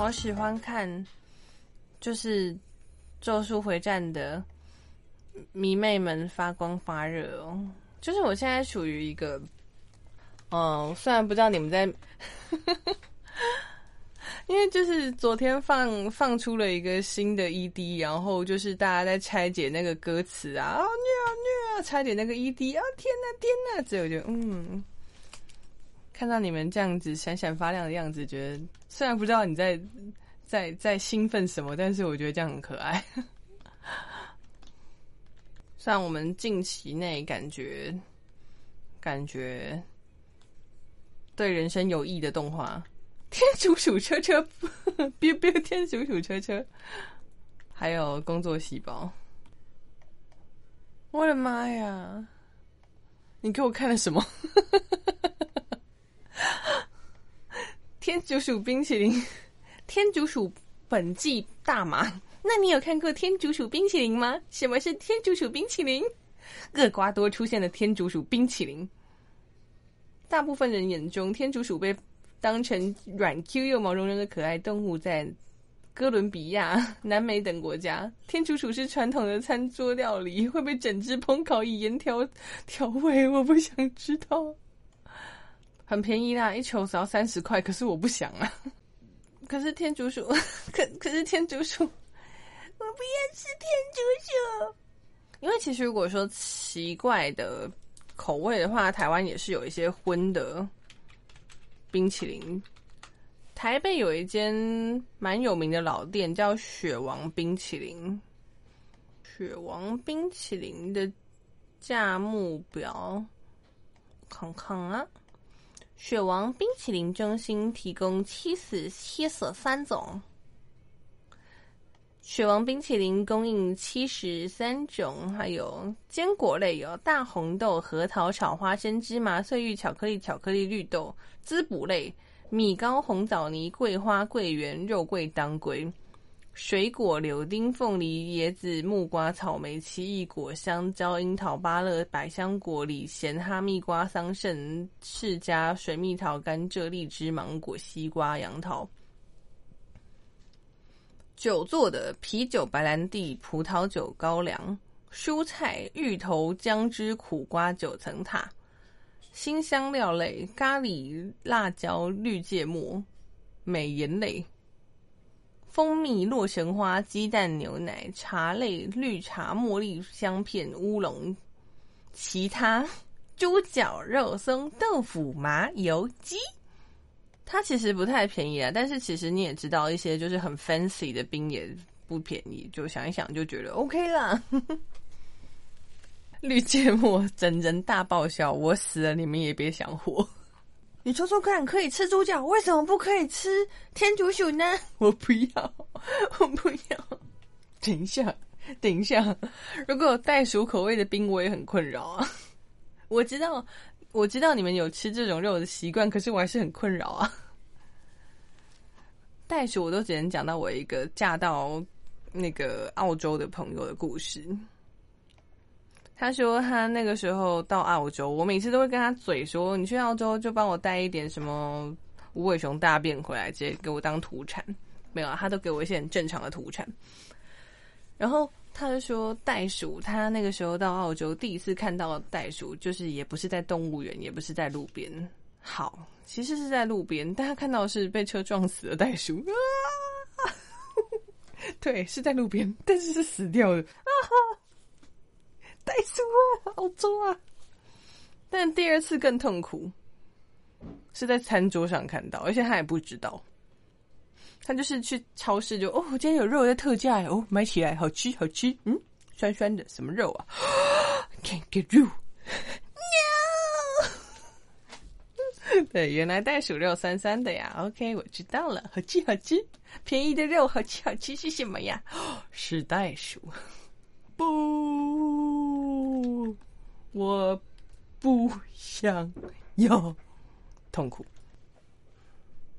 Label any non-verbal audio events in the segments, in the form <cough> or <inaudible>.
好喜欢看，就是《咒术回战》的迷妹们发光发热哦。就是我现在处于一个，嗯，虽然不知道你们在，<laughs> 因为就是昨天放放出了一个新的 ED，然后就是大家在拆解那个歌词啊，啊虐啊虐啊，拆解那个 ED 啊，天呐天呐，所以我就嗯。看到你们这样子闪闪发亮的样子，觉得虽然不知道你在在在兴奋什么，但是我觉得这样很可爱。<laughs> 虽然我们近期内感觉感觉对人生有益的动画，《天竺鼠车车》，biu biu 天竺鼠车车，还有《工作细胞》。我的妈呀！你给我看了什么？天竺鼠冰淇淋，<laughs> 天竺鼠本季大麻。那你有看过天竺鼠冰淇淋吗？什么是天竺鼠冰淇淋？厄瓜多出现的天竺鼠冰淇淋。大部分人眼中，天竺鼠被当成软 Q 又毛茸茸的可爱动物，在哥伦比亚、<laughs> 南美等国家，天竺鼠是传统的餐桌料理，会被整只烹烤以盐调调味。我不想知道。很便宜啦，一球只要三十块。可是我不想啊。<laughs> 可是天竺鼠，<laughs> 可可是天竺鼠，我不要吃天竺鼠。因为其实如果说奇怪的口味的话，台湾也是有一些荤的冰淇淋。台北有一间蛮有名的老店叫雪王冰淇淋。雪王冰淇淋的价目表，看看啊。雪王冰淇淋中心提供七十七十三种。雪王冰淇淋供应七十三种，还有坚果类有大红豆、核桃、炒花生、芝麻、碎玉、巧克力、巧克力、绿豆；滋补类米糕、红枣泥、桂花、桂圆、肉桂、当归。水果：柳丁、凤梨、椰子、木瓜、草莓、奇异果、香蕉、樱桃、芭乐、百香果、李咸、哈密瓜、桑葚、释迦、水蜜桃、甘蔗、荔枝、芒果、西瓜、杨桃。酒做的啤酒、白兰地、葡萄酒、高粱。蔬菜：芋头、姜汁、苦瓜、九层塔。新香料类：咖喱、辣椒、绿芥末、美颜类。蜂蜜、洛神花、鸡蛋、牛奶、茶类、绿茶、茉莉香片、乌龙，其他猪脚、肉松、豆腐、麻油鸡。它其实不太便宜啊，但是其实你也知道，一些就是很 fancy 的冰也不便宜。就想一想，就觉得 OK 啦。<laughs> 绿芥末整人大爆笑，我死了，你们也别想活。你说说看，可以吃猪脚，为什么不可以吃天竺鼠呢？<laughs> 我不要，<laughs> 我不要。等一下，等一下，如果有袋鼠口味的冰，我也很困扰啊。<laughs> 我知道，我知道你们有吃这种肉的习惯，可是我还是很困扰啊。袋鼠我都只能讲到我一个嫁到那个澳洲的朋友的故事。他说他那个时候到澳洲，我每次都会跟他嘴说：“你去澳洲就帮我带一点什么无尾熊大便回来，直接给我当土产。”没有啊，他都给我一些很正常的土产。然后他就说袋鼠，他那个时候到澳洲第一次看到袋鼠，就是也不是在动物园，也不是在路边。好，其实是在路边，但他看到是被车撞死的袋鼠啊！<laughs> 对，是在路边，但是是死掉的啊！袋鼠啊，好重啊！但第二次更痛苦，是在餐桌上看到，而且他也不知道，他就是去超市就哦，今天有肉在特价哦，买起来好吃好吃，嗯，酸酸的什么肉啊？<gasps> Can't get you，<laughs> 对，原来袋鼠肉酸酸的呀。OK，我知道了，好吃好吃，便宜的肉好吃好吃是什么呀？<gasps> 是袋鼠。不，我不想要痛苦。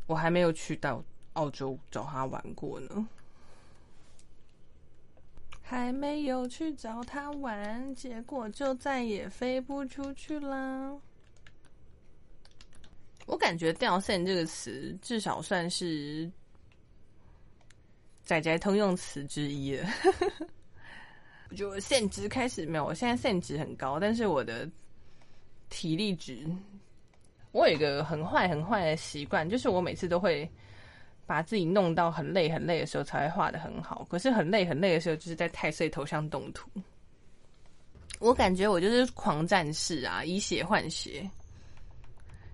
我还没有去到澳洲找他玩过呢，还没有去找他玩，结果就再也飞不出去啦。我感觉“掉线”这个词，至少算是仔仔通用词之一了。就现值开始没有，我现在现值很高，但是我的体力值，我有一个很坏很坏的习惯，就是我每次都会把自己弄到很累很累的时候才会画的很好。可是很累很累的时候，就是在太岁头上动土。我感觉我就是狂战士啊，以血换血，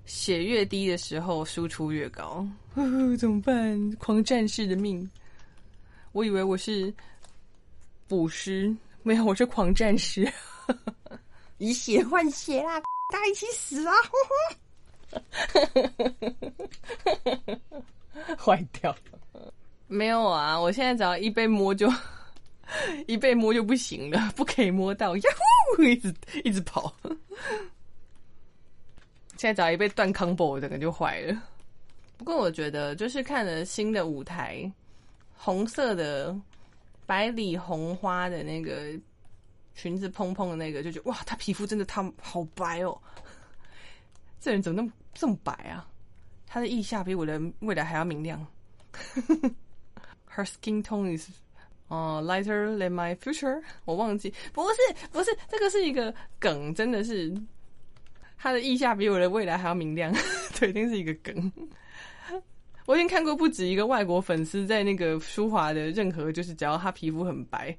血越低的时候输出越高。怎么办？狂战士的命，我以为我是捕食。没有，我是狂战士，以血换血啦，大家一起死啊！<laughs> 坏掉了，没有啊！我现在只要一被摸就 <laughs> 一被摸就不行了，不可以摸到，呀呼，一直一直跑。现在只要一被断 combo，整个就坏了。不过我觉得，就是看了新的舞台，红色的。百里红花的那个裙子蓬蓬的那个，就觉得哇，她皮肤真的他好白哦，这人怎么那么这么白啊？她的腋下比我的未来还要明亮。Her skin tone is 哦 lighter than my future。<laughs> 我忘记，不是不是，这个是一个梗，真的是他的腋下比我的未来还要明亮，<laughs> 对，一定是一个梗。我已经看过不止一个外国粉丝在那个舒华的任何，就是只要他皮肤很白，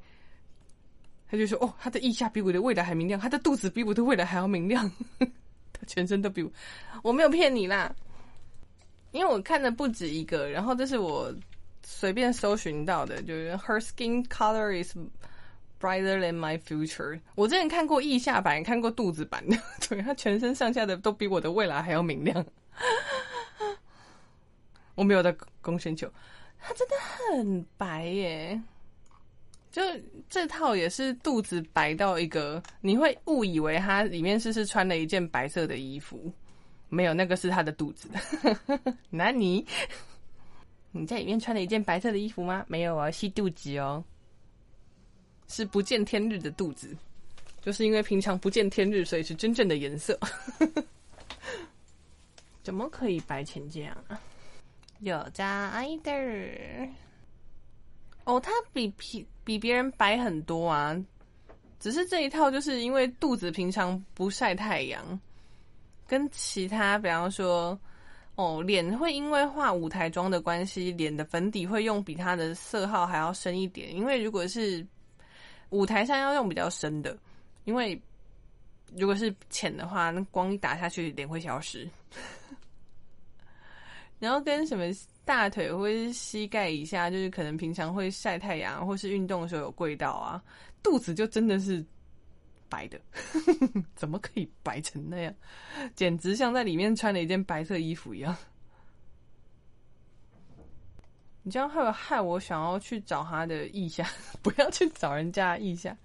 他就说：“哦，他的腋下比我的未来还明亮，他的肚子比我的未来还要明亮，<laughs> 他全身都比我……我没有骗你啦，因为我看的不止一个，然后这是我随便搜寻到的，就是 Her skin color is brighter than my future。我之前看过腋下版，看过肚子版的，<laughs> 对他全身上下的都比我的未来还要明亮。”我没有在攻深球，它真的很白耶！就这套也是肚子白到一个，你会误以为它里面是是穿了一件白色的衣服，没有，那个是他的肚子。<laughs> 那你你在里面穿了一件白色的衣服吗？没有啊，吸肚子哦，是不见天日的肚子，就是因为平常不见天日，所以是真正的颜色。<laughs> 怎么可以白成这样啊？有加爱的哦，他比比比别人白很多啊，只是这一套就是因为肚子平常不晒太阳，跟其他比方说哦，脸会因为画舞台妆的关系，脸的粉底会用比它的色号还要深一点，因为如果是舞台上要用比较深的，因为如果是浅的话，那光一打下去，脸会消失。然后跟什么大腿或是膝盖以下，就是可能平常会晒太阳或是运动的时候有跪到啊，肚子就真的是白的，<laughs> 怎么可以白成那样？简直像在里面穿了一件白色衣服一样。你这样会害我想要去找他的意下，<laughs> 不要去找人家意下，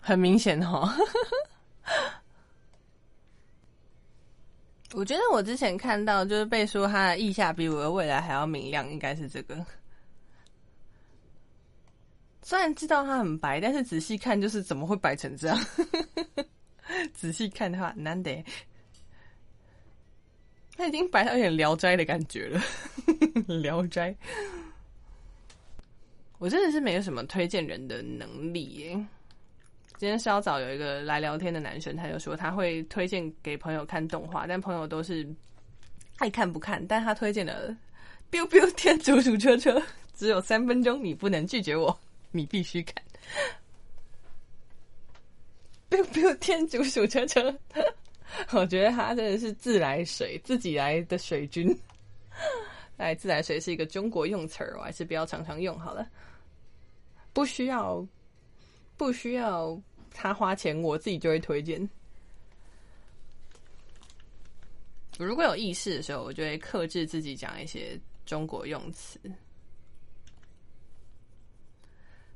很明显哈。我觉得我之前看到就是被说他的意下比我的未来还要明亮，应该是这个。虽然知道他很白，但是仔细看就是怎么会白成这样？<laughs> 仔细看的话，难得他已经白到有点聊斋的感觉了。<laughs> 聊斋，我真的是没有什么推荐人的能力耶。今天稍早有一个来聊天的男生，他就说他会推荐给朋友看动画，但朋友都是 <laughs> 爱看不看。但他推荐的《biu biu 天竺鼠车车》，只有三分钟，你不能拒绝我，你必须看《biu biu 天竺鼠车车》。我觉得他真的是自来水，自己来的水军。哎，自来水是一个中国用词儿，我还是不要常常用好了。不需要，不需要。他花钱，我自己就会推荐。如果有意识的时候，我就会克制自己讲一些中国用词。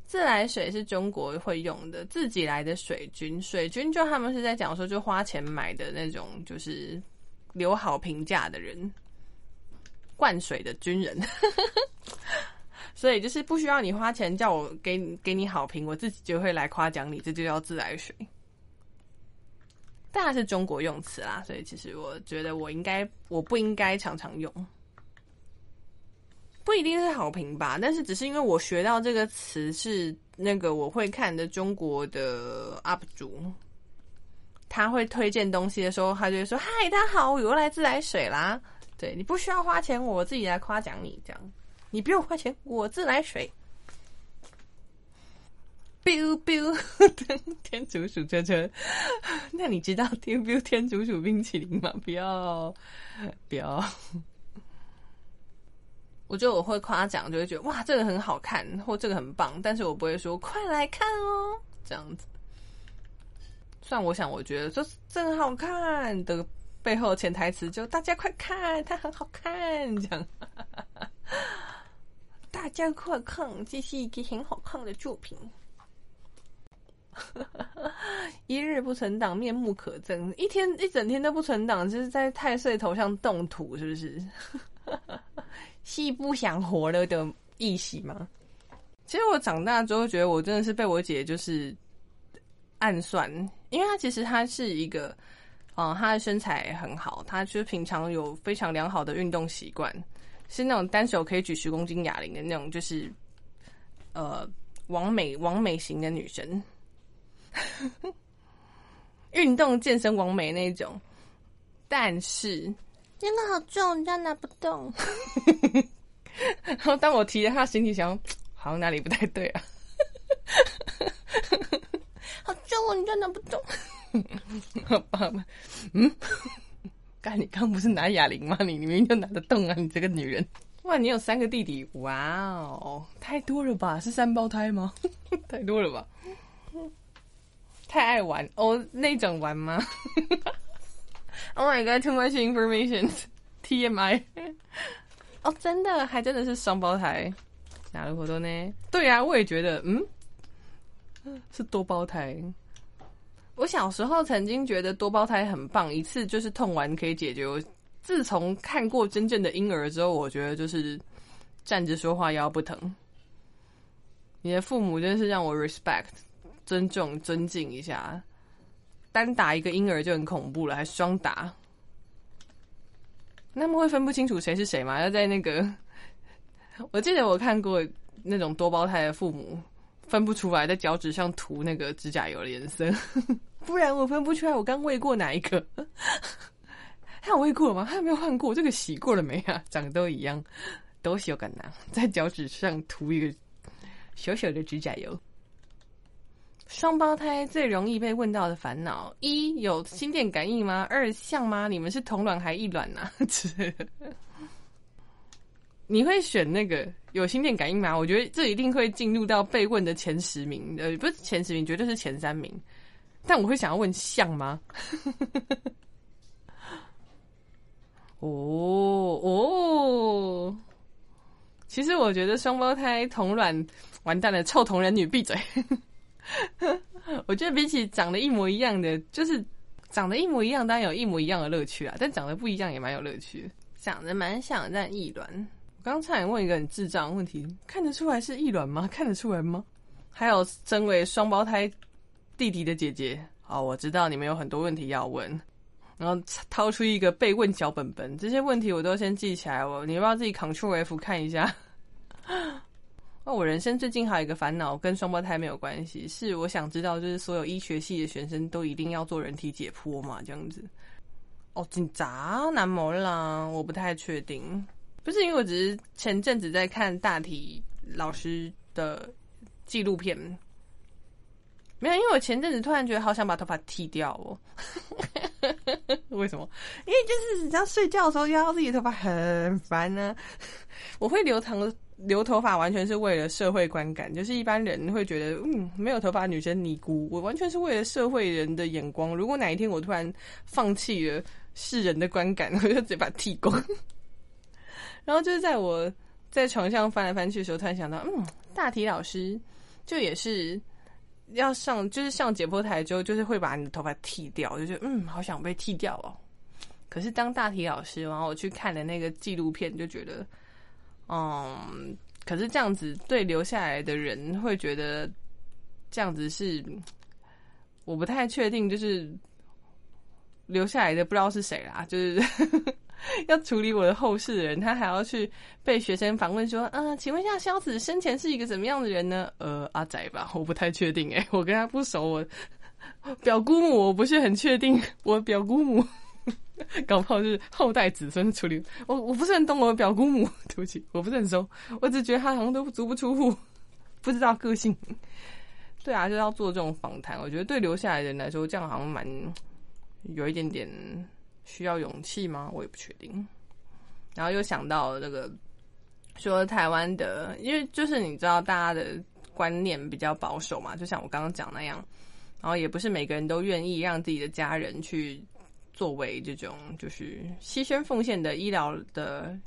自来水是中国会用的，自己来的水军，水军就他们是在讲说，就花钱买的那种，就是留好评价的人，灌水的军人。所以就是不需要你花钱叫我给给你好评，我自己就会来夸奖你，这就叫自来水。当然是中国用词啦，所以其实我觉得我应该我不应该常常用。不一定是好评吧，但是只是因为我学到这个词是那个我会看的中国的 UP 主，他会推荐东西的时候，他就会说：“嗨，大家好，我又来自来水啦。”对你不需要花钱，我自己来夸奖你，这样你不用花钱，我自来水。biu biu <laughs> 天竺鼠车车，那你知道 biu biu 天竺鼠冰淇淋吗？不要，不要。我觉得我会夸奖，就会觉得哇，这个很好看，或这个很棒，但是我不会说快来看哦，这样子。算我想，我觉得这真好看的背后潜台词就大家快看，它很好看，这样。大家快看，这是一个很好看的作品。<laughs> 一日不存档，面目可憎。一天一整天都不存档，就是在太岁头上动土，是不是？<laughs> 是不想活了的意思吗？其实我长大之后，觉得我真的是被我姐就是暗算，因为她其实她是一个，嗯，她的身材很好，她就是平常有非常良好的运动习惯，是那种单手可以举十公斤哑铃的那种，就是呃，完美完美型的女生。<laughs> 运动健身完美那种，但是真的好重，这样拿不动。然后当我提着他，行李箱，好像哪里不太对啊。<laughs> 好重，你这样拿不动。<laughs> 好吧，嗯，刚你刚不是拿哑铃吗？你明明就拿得动啊！你这个女人，哇，你有三个弟弟，哇哦，太多了吧？是三胞胎吗？<laughs> 太多了吧？太爱玩哦，那种玩吗？<laughs> Oh my god, too much information. <laughs> TMI. 哦，真的，还真的是双胞胎。哪个活动呢？对啊，我也觉得，嗯，是多胞胎。我小时候曾经觉得多胞胎很棒，一次就是痛完可以解决。我自从看过真正的婴儿之后，我觉得就是站着说话腰不疼。你的父母真是让我 respect。尊重、尊敬一下，单打一个婴儿就很恐怖了，还双打，那么会分不清楚谁是谁吗？要在那个，<laughs> 我记得我看过那种多胞胎的父母分不出来，在脚趾上涂那个指甲油的颜色，<laughs> 不然我分不出来我刚喂过哪一个。<laughs> 他有喂过吗？他有没有换过？这个洗过了没啊？长得都一样，都有感拿在脚趾上涂一个小小的指甲油。双胞胎最容易被问到的烦恼：一有心电感应吗？二像吗？你们是同卵还异卵呢？<laughs> 你会选那个有心电感应吗？我觉得这一定会进入到被问的前十名，呃，不是前十名，绝对是前三名。但我会想要问像吗？<laughs> 哦哦，其实我觉得双胞胎同卵完蛋了，臭同人女闭嘴。<laughs> 我觉得比起长得一模一样的，就是长得一模一样，当然有一模一样的乐趣啊。但长得不一样也蛮有乐趣。长得蛮像，但异卵。刚才问一个很智障问题：看得出来是异卵吗？看得出来吗？还有身为双胞胎弟弟的姐姐，哦，我知道你们有很多问题要问，然后掏出一个被问小本本，这些问题我都先记起来。我你要不要自己 Ctrl F 看一下？那 <laughs> 我人生最近还有一个烦恼，跟双胞胎没有关系，是我想知道，就是所有医学系的学生都一定要做人体解剖嘛？这样子？哦，紧张难模啦，我不太确定。不是因为我只是前阵子在看大体老师的纪录片，没有，因为我前阵子突然觉得好想把头发剃掉哦。<laughs> 为什么？因为就是你知道睡觉的时候压到自己的头发很烦呢。我会留长。留头发完全是为了社会观感，就是一般人会觉得，嗯，没有头发女生尼姑。我完全是为了社会人的眼光。如果哪一天我突然放弃了世人的观感，<laughs> 我就直接把剃光。然后就是在我在床上翻来翻去的时候，突然想到，嗯，大体老师就也是要上，就是上解剖台之后，就是会把你的头发剃掉，就觉得，嗯，好想被剃掉哦。可是当大体老师，然后我去看了那个纪录片，就觉得。嗯，可是这样子对留下来的人会觉得这样子是我不太确定，就是留下来的不知道是谁啦，就是 <laughs> 要处理我的后事的人，他还要去被学生访问说：“嗯，请问一下，萧子生前是一个怎么样的人呢？”呃，阿仔吧，我不太确定诶，我跟他不熟，我表姑母我不是很确定，我表姑母搞不好是后代子孙处理，我我不是很懂我表姑母，<laughs> 对不起，我不是很熟，我只觉得他好像都足不出户，不知道个性。对啊，就要做这种访谈，我觉得对留下来人来说，这样好像蛮有一点点。需要勇气吗？我也不确定。然后又想到这个，说台湾的，因为就是你知道大家的观念比较保守嘛，就像我刚刚讲那样，然后也不是每个人都愿意让自己的家人去作为这种就是牺牲奉献的医疗的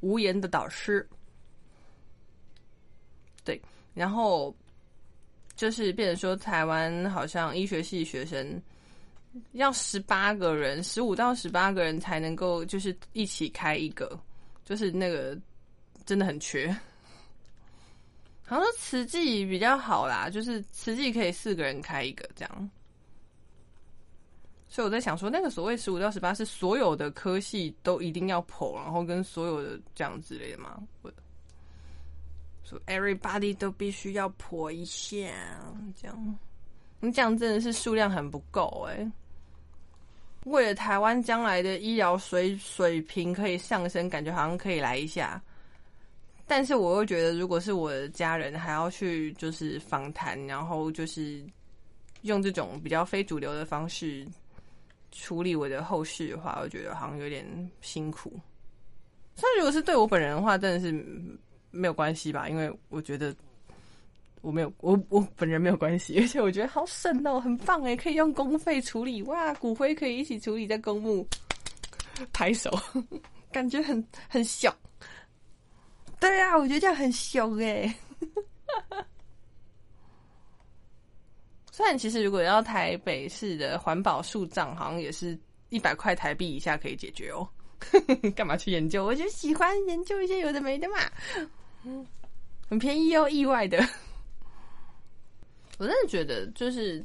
无言的导师。对，然后就是变成说台湾好像医学系学生。要十八个人，十五到十八个人才能够就是一起开一个，就是那个真的很缺。好像说慈济比较好啦，就是慈济可以四个人开一个这样。所以我在想说，那个所谓十五到十八是所有的科系都一定要破，然后跟所有的这样之类的吗？我说 everybody 都必须要破一下这样。你这样真的是数量很不够哎。为了台湾将来的医疗水水平可以上升，感觉好像可以来一下。但是我又觉得，如果是我的家人还要去就是访谈，然后就是用这种比较非主流的方式处理我的后事的话，我觉得好像有点辛苦。但如果是对我本人的话，真的是没有关系吧，因为我觉得。我没有，我我本人没有关系，<laughs> 而且我觉得好省哦，很棒哎，可以用公费处理哇，骨灰可以一起处理在公墓，拍手，感觉很很小。对啊，我觉得这样很凶哎。<laughs> 虽然其实如果要台北市的环保树葬，好像也是一百块台币以下可以解决哦。<laughs> 干嘛去研究？我就喜欢研究一些有的没的嘛。很便宜又意外的。我真的觉得，就是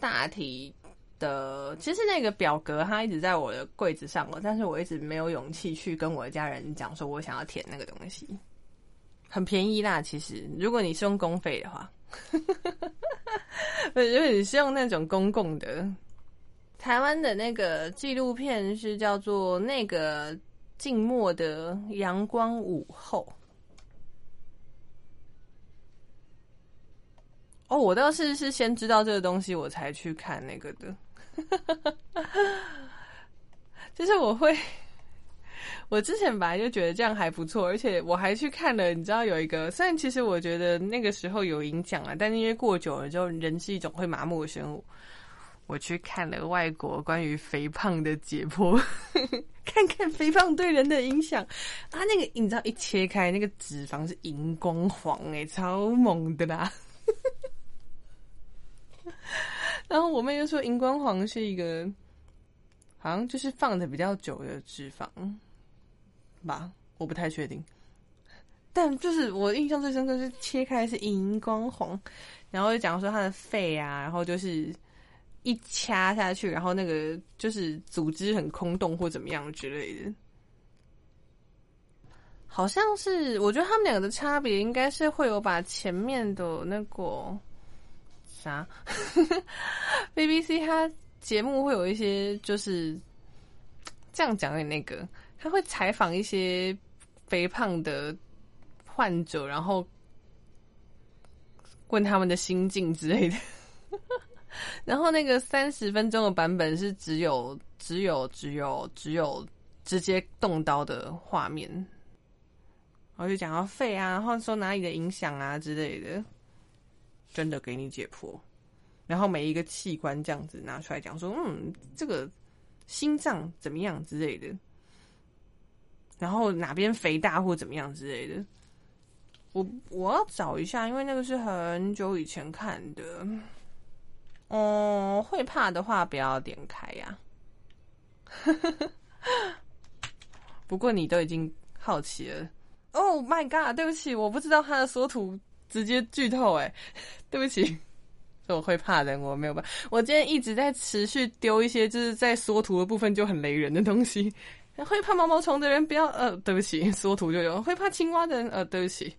大体的，其实那个表格它一直在我的柜子上了，但是我一直没有勇气去跟我的家人讲，说我想要填那个东西。很便宜啦，其实如果你是用公费的话，<laughs> 如果你是用那种公共的，台湾的那个纪录片是叫做《那个静默的阳光午后》。哦，我倒是是先知道这个东西，我才去看那个的。<laughs> 就是我会，我之前本来就觉得这样还不错，而且我还去看了。你知道有一个，虽然其实我觉得那个时候有影响啊，但是因为过久了之后，人是一种会麻木的生物。我去看了外国关于肥胖的解剖，<laughs> 看看肥胖对人的影响。啊，那个你知道一切开，那个脂肪是荧光黄，哎，超猛的啦！<laughs> 然后我妹就说，荧光黄是一个，好像就是放的比较久的脂肪吧，我不太确定。但就是我印象最深刻是切开是荧光黄，然后就讲说他的肺啊，然后就是一掐下去，然后那个就是组织很空洞或怎么样之类的。好像是，我觉得他们两个的差别应该是会有把前面的那个。啥？BBC 它节目会有一些，就是这样讲的那个，他会采访一些肥胖的患者，然后问他们的心境之类的。<laughs> 然后那个三十分钟的版本是只有只有只有只有直接动刀的画面，然后就讲到肺啊，然后说哪里的影响啊之类的。真的给你解剖，然后每一个器官这样子拿出来讲说，嗯，这个心脏怎么样之类的，然后哪边肥大或怎么样之类的，我我要找一下，因为那个是很久以前看的。哦，会怕的话不要点开呀。<laughs> 不过你都已经好奇了，Oh my god！对不起，我不知道他的缩图。直接剧透哎，<laughs> 对不起，这 <laughs> 我会怕的，我没有办法。我今天一直在持续丢一些，就是在缩图的部分就很雷人的东西。<laughs> 会怕毛毛虫的人不要呃，对不起，缩图就有。会怕青蛙的人呃，对不起，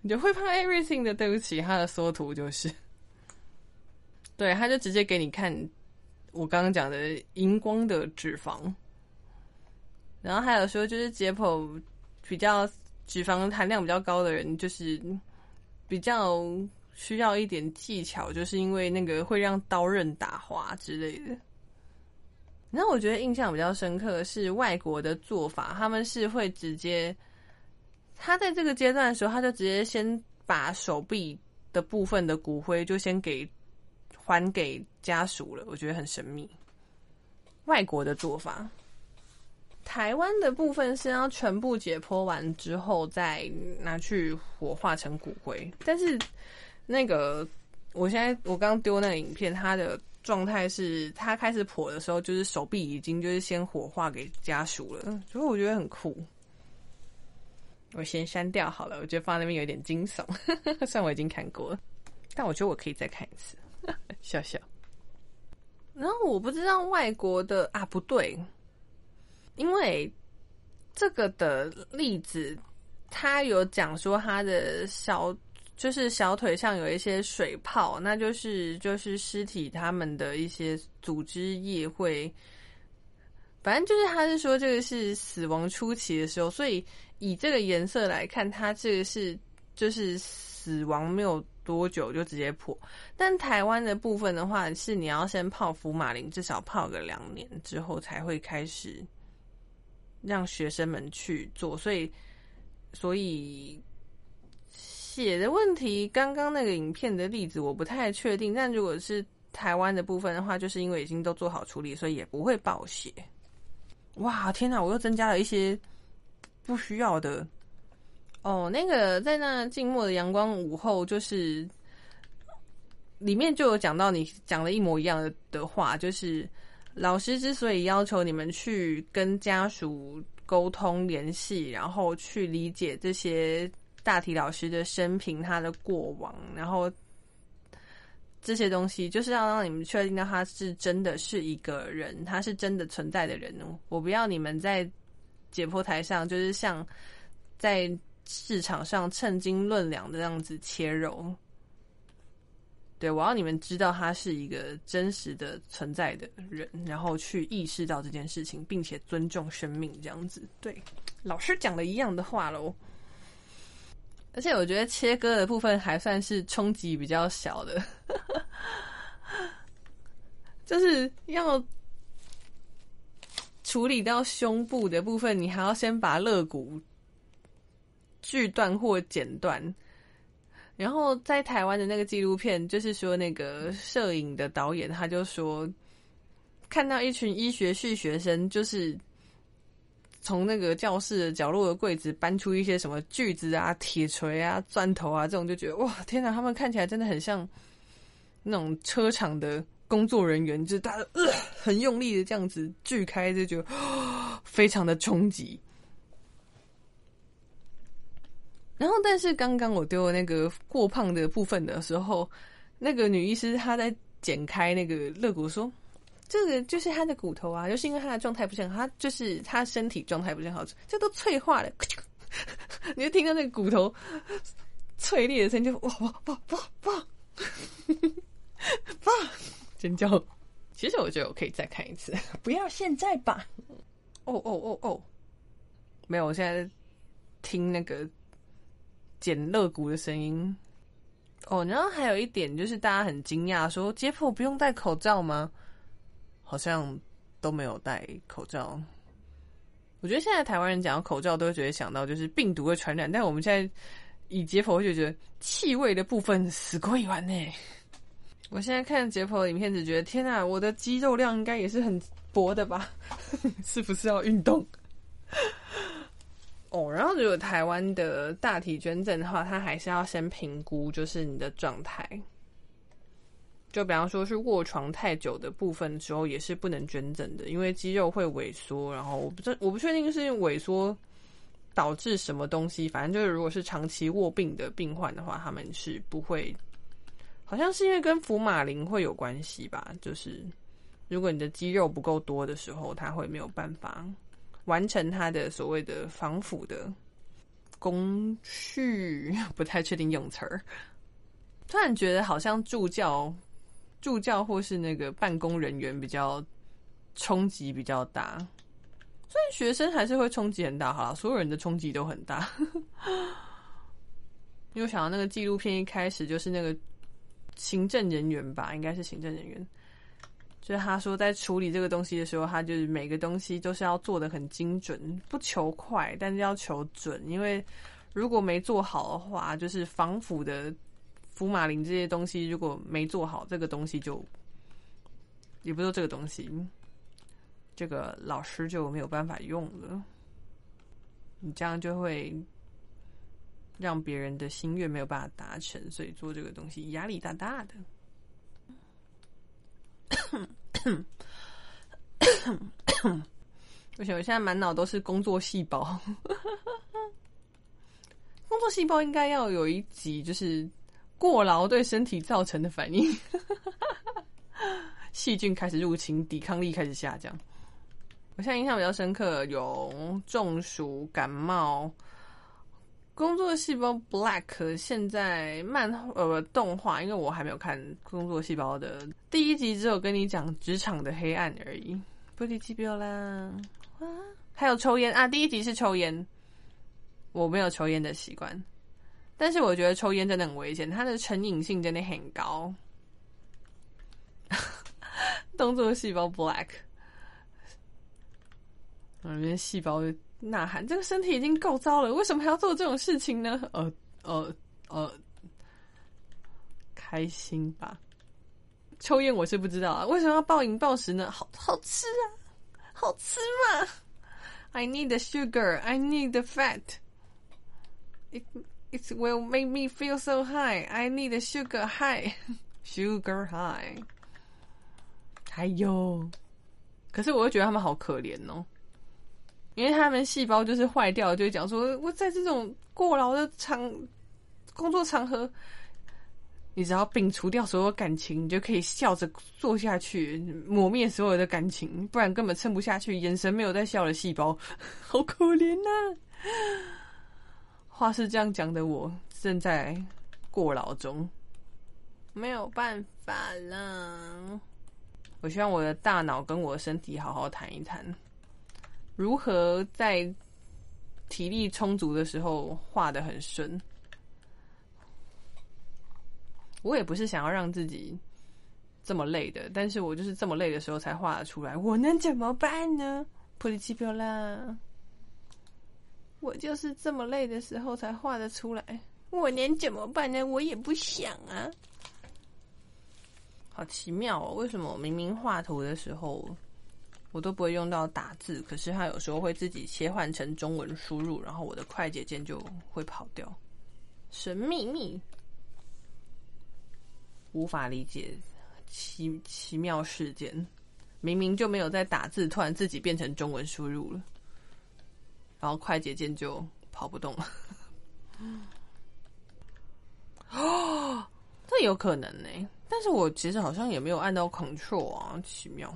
你就会怕 everything 的，对不起，他的缩图就是，对，他就直接给你看我刚刚讲的荧光的脂肪，然后还有说就是解剖比较脂肪含量比较高的人，就是比较需要一点技巧，就是因为那个会让刀刃打滑之类的。那我觉得印象比较深刻的是外国的做法，他们是会直接，他在这个阶段的时候，他就直接先把手臂的部分的骨灰就先给还给家属了，我觉得很神秘。外国的做法，台湾的部分是要全部解剖完之后再拿去火化成骨灰，但是那个我现在我刚丢那个影片，它的。状态是他开始破的时候，就是手臂已经就是先火化给家属了，所以我觉得很酷。我先删掉好了，我觉得放那边有点惊悚。<laughs> 虽然我已经看过了，但我觉得我可以再看一次，笑笑。然后我不知道外国的啊，不对，因为这个的例子，他有讲说他的小。就是小腿上有一些水泡，那就是就是尸体他们的一些组织液会，反正就是他是说这个是死亡初期的时候，所以以这个颜色来看，它这个是就是死亡没有多久就直接破。但台湾的部分的话，是你要先泡福马林，至少泡个两年之后才会开始让学生们去做，所以所以。血的问题，刚刚那个影片的例子我不太确定，但如果是台湾的部分的话，就是因为已经都做好处理，所以也不会爆血。哇，天哪！我又增加了一些不需要的。哦，那个在那静默的阳光午后，就是里面就有讲到你讲了一模一样的的话，就是老师之所以要求你们去跟家属沟通联系，然后去理解这些。大体老师的生平，他的过往，然后这些东西，就是要让你们确定到他是真的是一个人，他是真的存在的人哦。我不要你们在解剖台上，就是像在市场上称斤论两的样子切肉。对我要你们知道他是一个真实的存在的人，然后去意识到这件事情，并且尊重生命，这样子。对，老师讲的一样的话喽。而且我觉得切割的部分还算是冲击比较小的，<laughs> 就是要处理到胸部的部分，你还要先把肋骨锯断或剪断。然后在台湾的那个纪录片，就是说那个摄影的导演他就说，看到一群医学系学生就是。从那个教室的角落的柜子搬出一些什么锯子啊、铁锤啊、钻头啊，这种就觉得哇，天哪！他们看起来真的很像那种车厂的工作人员，就他呃很用力的这样子锯开，就觉得非常的冲击。然后，但是刚刚我丢了那个过胖的部分的时候，那个女医师她在剪开那个肋骨说。这个就是他的骨头啊，就是因为他的状态不是很好，他就是他身体状态不是很好，这都脆化了，<laughs> 你就听到那个骨头脆裂的声音，就哇哇哇哇哇，哇尖叫！其实我觉得我可以再看一次，不要现在吧？哦哦哦哦，没有，我现在听那个捡肋骨的声音。哦，然后还有一点就是大家很惊讶，说解剖不用戴口罩吗？好像都没有戴口罩。我觉得现在台湾人讲到口罩，都会觉得想到就是病毒会传染。但我们现在以解剖就觉得气味的部分死过一晚呢。我现在看解剖的影片，只觉得天啊，我的肌肉量应该也是很薄的吧？<laughs> 是不是要运动？哦，然后如果台湾的大体捐赠的话，他还是要先评估，就是你的状态。就比方说是卧床太久的部分时候，也是不能捐赠的，因为肌肉会萎缩。然后我不知我不确定是萎缩导致什么东西，反正就是如果是长期卧病的病患的话，他们是不会。好像是因为跟福马林会有关系吧？就是如果你的肌肉不够多的时候，它会没有办法完成它的所谓的防腐的工序，不太确定用词儿。突然觉得好像助教、助教或是那个办公人员比较冲击比较大，虽然学生还是会冲击很大，好了，所有人的冲击都很大。<laughs> 因为想到那个纪录片一开始就是那个行政人员吧，应该是行政人员。就是他说，在处理这个东西的时候，他就是每个东西都是要做的很精准，不求快，但是要求准。因为如果没做好的话，就是防腐的福马林这些东西，如果没做好，这个东西就也不说这个东西，这个老师就没有办法用了。你这样就会让别人的心愿没有办法达成，所以做这个东西压力大大的。不行，我现在满脑都是工作细胞。工作细胞应该要有一集，就是过劳对身体造成的反应，细菌开始入侵，抵抗力开始下降。我现在印象比较深刻，有中暑、感冒。工作细胞 Black 现在漫呃动画，因为我还没有看工作细胞的第一集，只有跟你讲职场的黑暗而已。不离机标啦，还有抽烟啊！第一集是抽烟，我没有抽烟的习惯，但是我觉得抽烟真的很危险，它的成瘾性真的很高。<laughs> 动作细胞 Black，里面细胞。呐喊，这个身体已经够糟了，为什么还要做这种事情呢？呃呃呃，开心吧？抽烟我是不知道啊，为什么要暴饮暴食呢？好好吃啊，好吃嘛！I need the sugar, I need the fat. It it will make me feel so high. I need the sugar high, sugar high. 还有，可是我又觉得他们好可怜哦。因为他们细胞就是坏掉，就讲说我在这种过劳的场工作场合，你只要摒除掉所有感情，你就可以笑着做下去，抹灭所有的感情，不然根本撑不下去。眼神没有在笑的细胞，<laughs> 好可怜呐！话是这样讲的，我正在过劳中，没有办法啦。我希望我的大脑跟我的身体好好谈一谈。如何在体力充足的时候画的很顺？我也不是想要让自己这么累的，但是我就是这么累的时候才画得出来。我能怎么办呢？普利奇表啦，我就是这么累的时候才画得出来。我能怎么办呢？我也不想啊。好奇妙哦，为什么明明画图的时候？我都不会用到打字，可是它有时候会自己切换成中文输入，然后我的快捷键就会跑掉。神秘秘，无法理解奇奇妙事件，明明就没有在打字，突然自己变成中文输入了，然后快捷键就跑不动了。哦，<gasps> 这有可能呢，但是我其实好像也没有按到 Control 啊，奇妙。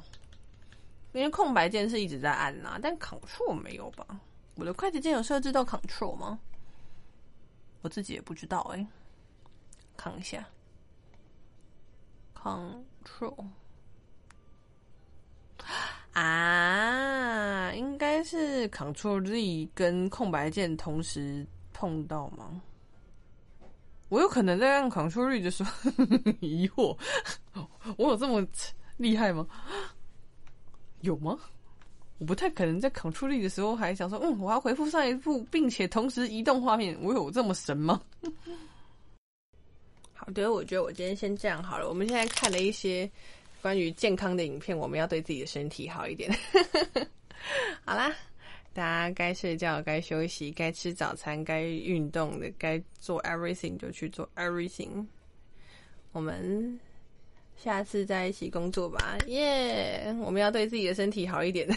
因为空白键是一直在按呐，但 Ctrl 没有吧？我的快捷键有设置到 Ctrl 吗？我自己也不知道哎，看一下 Control 啊，应该是 Ctrl Z 跟空白键同时碰到吗？我有可能在按 Ctrl Z 的时候 <laughs> 疑惑，我有这么厉害吗？有吗？我不太可能在 Ctrl 力的时候还想说，嗯，我要回复上一步，并且同时移动画面。我有这么神吗？<laughs> 好的，我觉得我今天先这样好了。我们现在看了一些关于健康的影片，我们要对自己的身体好一点。好啦，大家该睡觉、该休息、该吃早餐、该运动的、该做 everything 就去做 everything。我们。下次再一起工作吧，耶！我们要对自己的身体好一点。